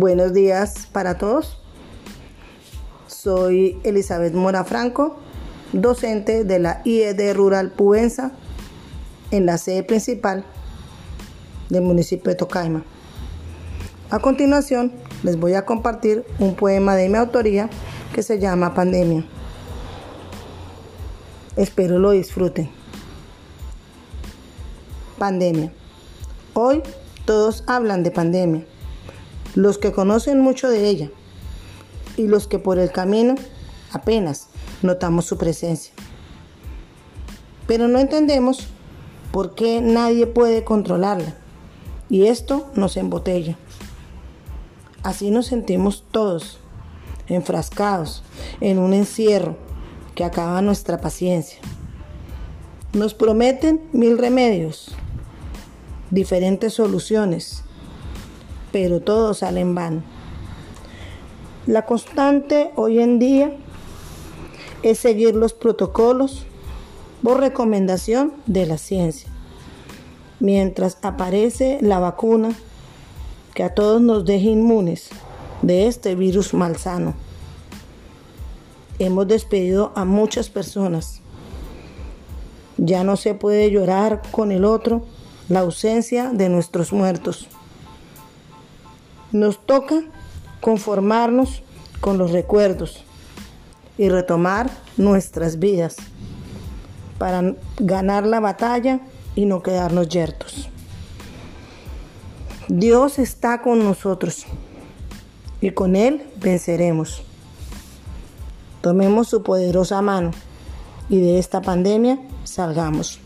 Buenos días para todos. Soy Elizabeth Mora Franco, docente de la IED Rural Puenza en la sede principal del municipio de Tocaima. A continuación, les voy a compartir un poema de mi autoría que se llama Pandemia. Espero lo disfruten. Pandemia. Hoy todos hablan de pandemia, los que conocen mucho de ella y los que por el camino apenas notamos su presencia. Pero no entendemos por qué nadie puede controlarla y esto nos embotella. Así nos sentimos todos, enfrascados en un encierro que acaba nuestra paciencia. Nos prometen mil remedios diferentes soluciones, pero todo sale en vano. La constante hoy en día es seguir los protocolos por recomendación de la ciencia, mientras aparece la vacuna que a todos nos deja inmunes de este virus malsano. Hemos despedido a muchas personas. Ya no se puede llorar con el otro la ausencia de nuestros muertos. Nos toca conformarnos con los recuerdos y retomar nuestras vidas para ganar la batalla y no quedarnos yertos. Dios está con nosotros y con Él venceremos. Tomemos su poderosa mano y de esta pandemia salgamos.